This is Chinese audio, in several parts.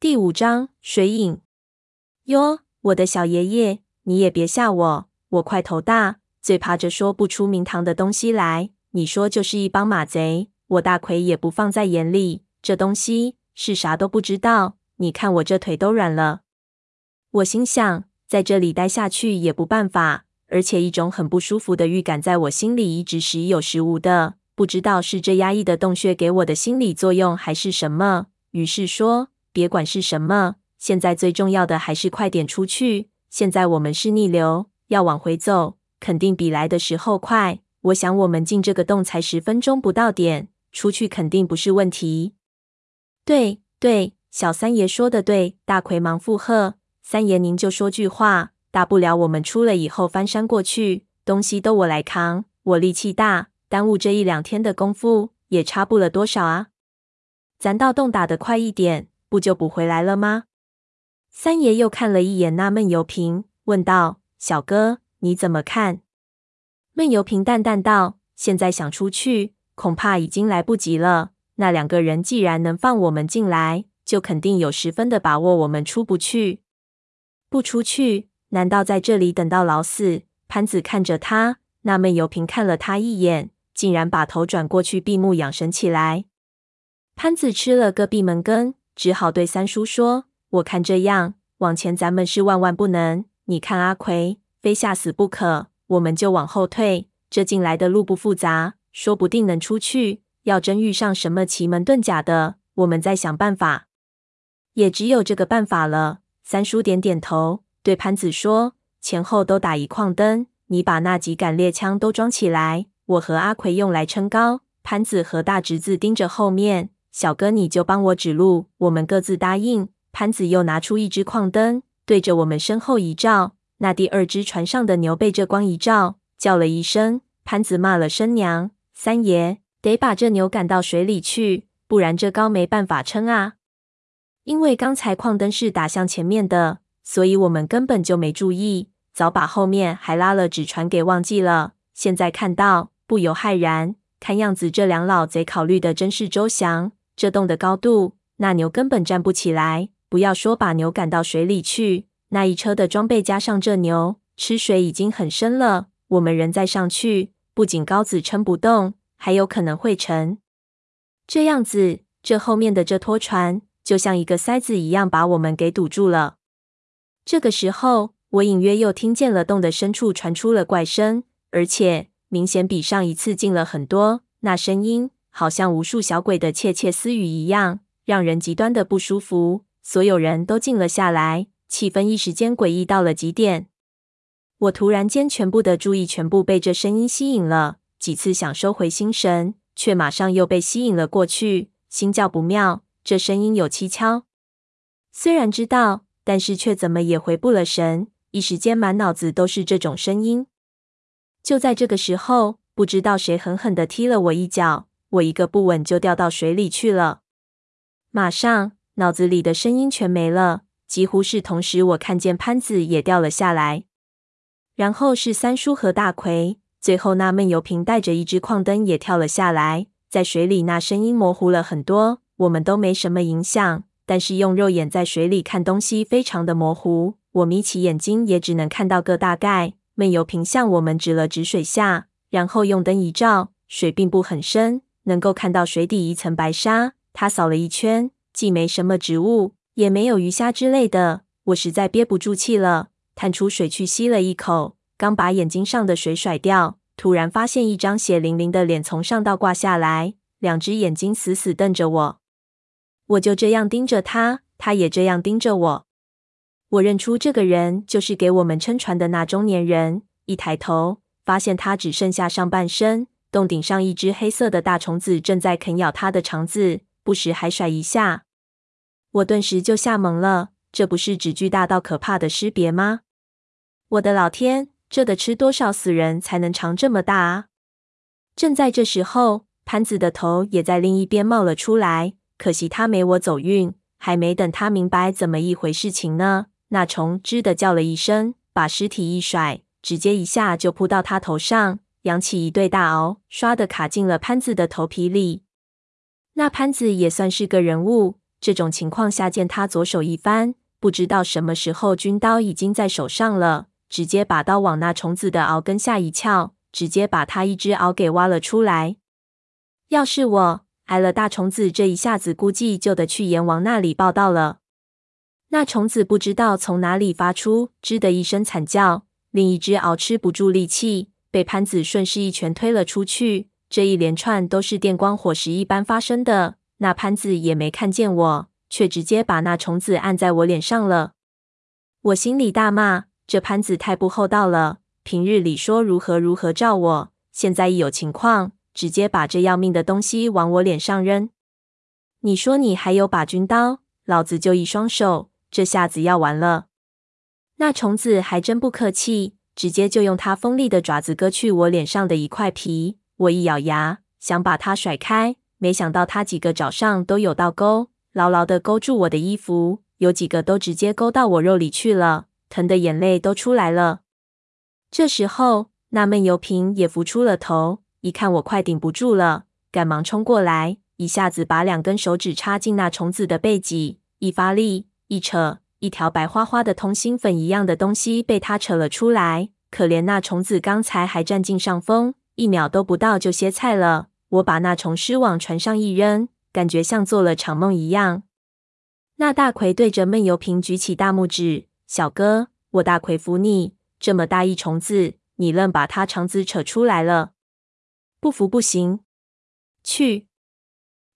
第五章水影。哟，我的小爷爷，你也别吓我，我块头大，最怕这说不出名堂的东西来。你说就是一帮马贼，我大奎也不放在眼里。这东西是啥都不知道。你看我这腿都软了。我心想，在这里待下去也不办法，而且一种很不舒服的预感在我心里一直时有时无的，不知道是这压抑的洞穴给我的心理作用还是什么。于是说，别管是什么，现在最重要的还是快点出去。现在我们是逆流，要往回走，肯定比来的时候快。我想我们进这个洞才十分钟不到点，出去肯定不是问题。对对，小三爷说的对。大奎忙附和：“三爷您就说句话，大不了我们出了以后翻山过去，东西都我来扛。我力气大，耽误这一两天的功夫也差不了多少啊。咱到洞打得快一点，不就补回来了吗？”三爷又看了一眼那闷油瓶，问道：“小哥，你怎么看？”闷油瓶淡淡道：“现在想出去，恐怕已经来不及了。那两个人既然能放我们进来，就肯定有十分的把握我们出不去。不出去，难道在这里等到老死？”潘子看着他，那闷油瓶看了他一眼，竟然把头转过去闭目养神起来。潘子吃了个闭门羹，只好对三叔说：“我看这样，往前咱们是万万不能。你看阿奎，非吓死不可。”我们就往后退，这进来的路不复杂，说不定能出去。要真遇上什么奇门遁甲的，我们再想办法。也只有这个办法了。三叔点点头，对潘子说：“前后都打一矿灯，你把那几杆猎枪都装起来，我和阿奎用来撑高。潘子和大侄子盯着后面，小哥你就帮我指路。”我们各自答应。潘子又拿出一支矿灯，对着我们身后一照。那第二只船上的牛被这光一照，叫了一声。潘子骂了声娘，三爷得把这牛赶到水里去，不然这高没办法撑啊。因为刚才矿灯是打向前面的，所以我们根本就没注意，早把后面还拉了纸船给忘记了。现在看到，不由骇然。看样子这两老贼考虑的真是周详。这洞的高度，那牛根本站不起来，不要说把牛赶到水里去。那一车的装备加上这牛，吃水已经很深了。我们人再上去，不仅篙子撑不动，还有可能会沉。这样子，这后面的这拖船就像一个塞子一样，把我们给堵住了。这个时候，我隐约又听见了洞的深处传出了怪声，而且明显比上一次近了很多。那声音好像无数小鬼的窃窃私语一样，让人极端的不舒服。所有人都静了下来。气氛一时间诡异到了极点，我突然间全部的注意全部被这声音吸引了，几次想收回心神，却马上又被吸引了过去，心叫不妙，这声音有蹊跷。虽然知道，但是却怎么也回不了神，一时间满脑子都是这种声音。就在这个时候，不知道谁狠狠地踢了我一脚，我一个不稳就掉到水里去了。马上脑子里的声音全没了。几乎是同时，我看见潘子也掉了下来，然后是三叔和大奎，最后那闷油瓶带着一只矿灯也跳了下来。在水里，那声音模糊了很多，我们都没什么影响，但是用肉眼在水里看东西非常的模糊。我眯起眼睛也只能看到个大概。闷油瓶向我们指了指水下，然后用灯一照，水并不很深，能够看到水底一层白沙。他扫了一圈，既没什么植物。也没有鱼虾之类的，我实在憋不住气了，探出水去吸了一口，刚把眼睛上的水甩掉，突然发现一张血淋淋的脸从上到挂下来，两只眼睛死死瞪着我。我就这样盯着他，他也这样盯着我。我认出这个人就是给我们撑船的那中年人，一抬头发现他只剩下上半身，洞顶上一只黑色的大虫子正在啃咬它的肠子，不时还甩一下。我顿时就吓懵了，这不是只巨大到可怕的尸别吗？我的老天，这得吃多少死人才能长这么大啊！正在这时候，潘子的头也在另一边冒了出来，可惜他没我走运，还没等他明白怎么一回事情呢，那虫吱的叫了一声，把尸体一甩，直接一下就扑到他头上，扬起一对大螯，唰的卡进了潘子的头皮里。那潘子也算是个人物。这种情况下见他左手一翻，不知道什么时候军刀已经在手上了，直接把刀往那虫子的螯根下一翘，直接把他一只螯给挖了出来。要是我挨了大虫子这一下子，估计就得去阎王那里报到了。那虫子不知道从哪里发出“吱”的一声惨叫，另一只螯吃不住力气，被潘子顺势一拳推了出去。这一连串都是电光火石一般发生的。那潘子也没看见我，却直接把那虫子按在我脸上了。我心里大骂：这潘子太不厚道了！平日里说如何如何照我，现在一有情况，直接把这要命的东西往我脸上扔。你说你还有把军刀，老子就一双手。这下子要完了！那虫子还真不客气，直接就用它锋利的爪子割去我脸上的一块皮。我一咬牙，想把它甩开，没想到它几个爪上都有倒钩，牢牢的勾住我的衣服，有几个都直接勾到我肉里去了，疼得眼泪都出来了。这时候，那闷油瓶也浮出了头，一看我快顶不住了，赶忙冲过来，一下子把两根手指插进那虫子的背脊，一发力。一扯，一条白花花的通心粉一样的东西被他扯了出来。可怜那虫子刚才还占尽上风，一秒都不到就歇菜了。我把那虫尸往船上一扔，感觉像做了场梦一样。那大奎对着闷油瓶举起大拇指：“小哥，我大奎服你。这么大一虫子，你愣把它肠子扯出来了，不服不行。”去！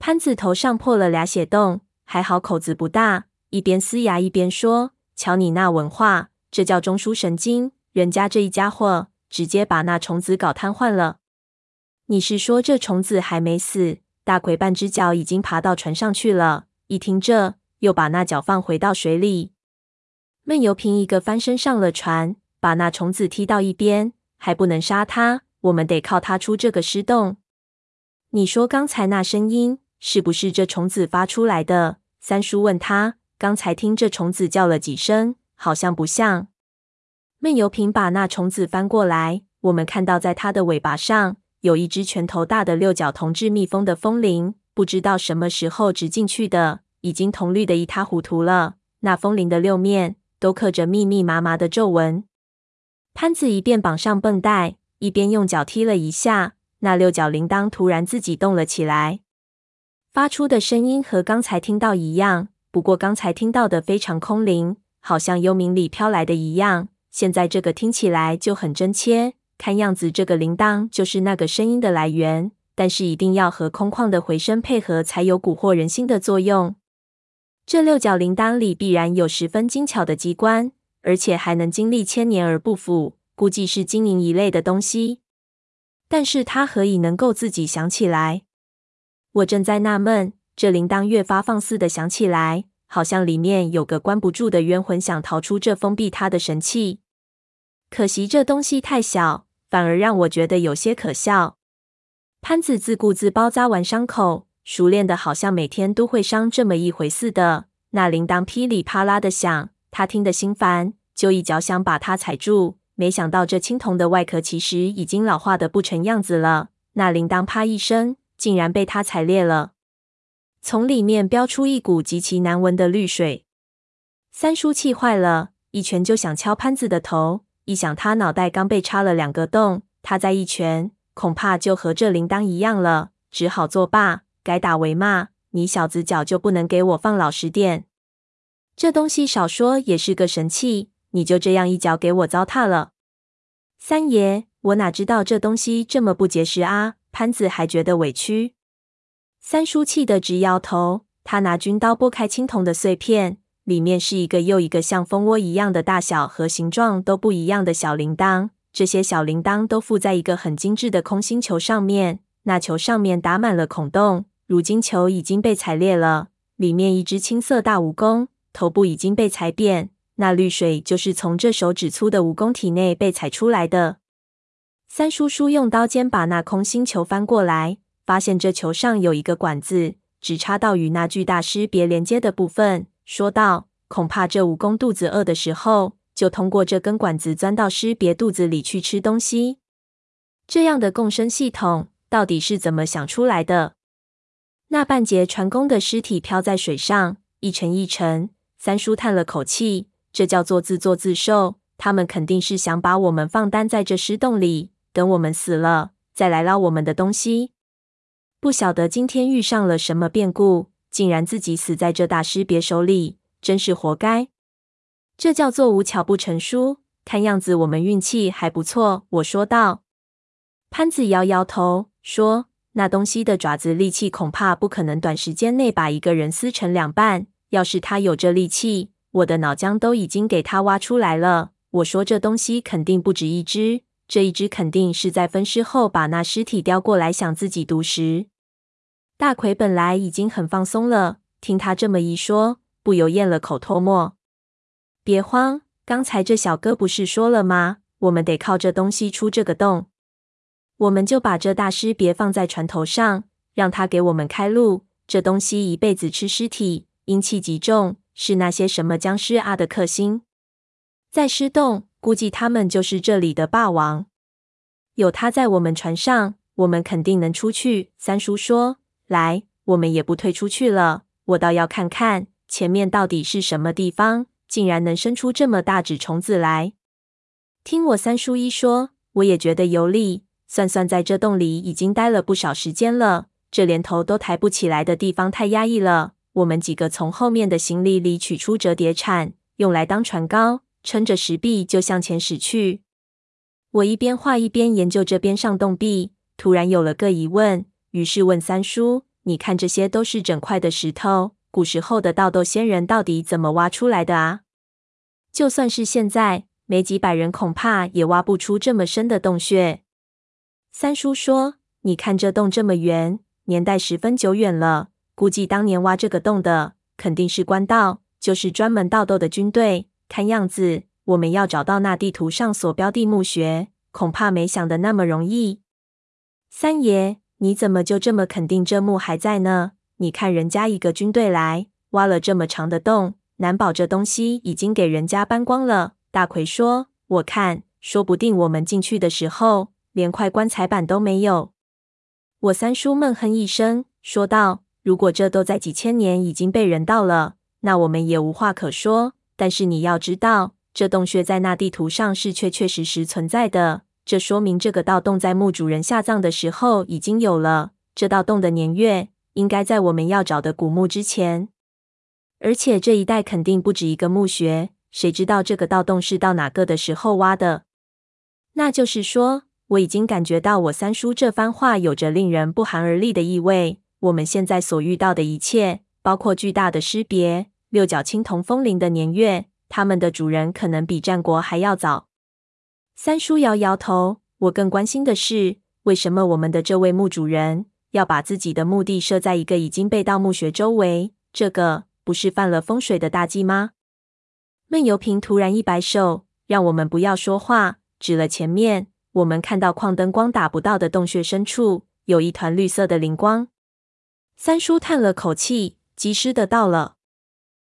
潘子头上破了俩血洞，还好口子不大。一边撕牙一边说：“瞧你那文化，这叫中枢神经。人家这一家伙直接把那虫子搞瘫痪了。你是说这虫子还没死？大魁半只脚已经爬到船上去了。一听这，又把那脚放回到水里。闷油瓶一个翻身上了船，把那虫子踢到一边，还不能杀它，我们得靠它出这个尸洞。你说刚才那声音是不是这虫子发出来的？”三叔问他。刚才听这虫子叫了几声，好像不像。闷油瓶把那虫子翻过来，我们看到在它的尾巴上有一只拳头大的六角铜制密封的风铃，不知道什么时候植进去的，已经铜绿的一塌糊涂了。那风铃的六面都刻着密密麻麻的皱纹。潘子一边绑上绷带，一边用脚踢了一下，那六角铃铛突然自己动了起来，发出的声音和刚才听到一样。不过刚才听到的非常空灵，好像幽冥里飘来的一样。现在这个听起来就很真切，看样子这个铃铛就是那个声音的来源。但是一定要和空旷的回声配合，才有蛊惑人心的作用。这六角铃铛里必然有十分精巧的机关，而且还能经历千年而不腐，估计是金银一类的东西。但是它何以能够自己响起来？我正在纳闷。这铃铛越发放肆的响起来，好像里面有个关不住的冤魂想逃出这封闭它的神器。可惜这东西太小，反而让我觉得有些可笑。潘子自顾自包扎完伤口，熟练的好像每天都会伤这么一回似的。那铃铛噼里啪啦的响，他听得心烦，就一脚想把它踩住。没想到这青铜的外壳其实已经老化的不成样子了。那铃铛啪一声，竟然被他踩裂了。从里面飙出一股极其难闻的绿水，三叔气坏了，一拳就想敲潘子的头。一想他脑袋刚被插了两个洞，他再一拳，恐怕就和这铃铛一样了。只好作罢，改打为骂：“你小子脚就不能给我放老实点？这东西少说也是个神器，你就这样一脚给我糟蹋了。”三爷，我哪知道这东西这么不结实啊！潘子还觉得委屈。三叔气得直摇头，他拿军刀拨开青铜的碎片，里面是一个又一个像蜂窝一样的大小和形状都不一样的小铃铛。这些小铃铛都附在一个很精致的空心球上面，那球上面打满了孔洞。如今球已经被踩裂了，里面一只青色大蜈蚣，头部已经被踩扁。那绿水就是从这手指粗的蜈蚣体内被踩出来的。三叔叔用刀尖把那空心球翻过来。发现这球上有一个管子，直插到与那巨大尸别连接的部分，说道：“恐怕这蜈蚣肚子饿的时候，就通过这根管子钻到尸别肚子里去吃东西。这样的共生系统到底是怎么想出来的？”那半截船工的尸体飘在水上，一沉一沉。三叔叹了口气：“这叫做自作自受。他们肯定是想把我们放单在这尸洞里，等我们死了再来捞我们的东西。不晓得今天遇上了什么变故，竟然自己死在这大师别手里，真是活该。这叫做无巧不成书。看样子我们运气还不错。”我说道。潘子摇摇头说：“那东西的爪子力气恐怕不可能短时间内把一个人撕成两半。要是他有这力气，我的脑浆都已经给他挖出来了。”我说：“这东西肯定不止一只，这一只肯定是在分尸后把那尸体叼过来，想自己独食。”大奎本来已经很放松了，听他这么一说，不由咽了口唾沫。“别慌，刚才这小哥不是说了吗？我们得靠这东西出这个洞。”我们就把这大尸别放在船头上，让他给我们开路。这东西一辈子吃尸体，阴气极重，是那些什么僵尸啊的克星。在尸洞，估计他们就是这里的霸王。有他在我们船上，我们肯定能出去。三叔说：“来，我们也不退出去了。我倒要看看前面到底是什么地方，竟然能生出这么大只虫子来。”听我三叔一说，我也觉得有理。算算，在这洞里已经待了不少时间了，这连头都抬不起来的地方太压抑了。我们几个从后面的行李里取出折叠铲，用来当船篙，撑着石壁就向前驶去。我一边画一边研究这边上洞壁，突然有了个疑问，于是问三叔：“你看这些都是整块的石头，古时候的盗洞仙人到底怎么挖出来的啊？就算是现在，没几百人恐怕也挖不出这么深的洞穴。”三叔说：“你看这洞这么圆，年代十分久远了。估计当年挖这个洞的肯定是官道，就是专门盗洞的军队。看样子，我们要找到那地图上所标的墓穴，恐怕没想的那么容易。”三爷，你怎么就这么肯定这墓还在呢？你看人家一个军队来挖了这么长的洞，难保这东西已经给人家搬光了。大奎说：“我看，说不定我们进去的时候。”连块棺材板都没有。我三叔闷哼一声，说道：“如果这都在几千年已经被人盗了，那我们也无话可说。但是你要知道，这洞穴在那地图上是确确实实存在的，这说明这个盗洞在墓主人下葬的时候已经有了。这盗洞的年月应该在我们要找的古墓之前，而且这一带肯定不止一个墓穴。谁知道这个盗洞是到哪个的时候挖的？那就是说。”我已经感觉到我三叔这番话有着令人不寒而栗的意味。我们现在所遇到的一切，包括巨大的尸别、六角青铜风铃的年月，他们的主人可能比战国还要早。三叔摇摇头。我更关心的是，为什么我们的这位墓主人要把自己的墓地设在一个已经被盗墓穴周围？这个不是犯了风水的大忌吗？闷油瓶突然一摆手，让我们不要说话，指了前面。我们看到矿灯光打不到的洞穴深处有一团绿色的灵光。三叔叹了口气，及时的到了。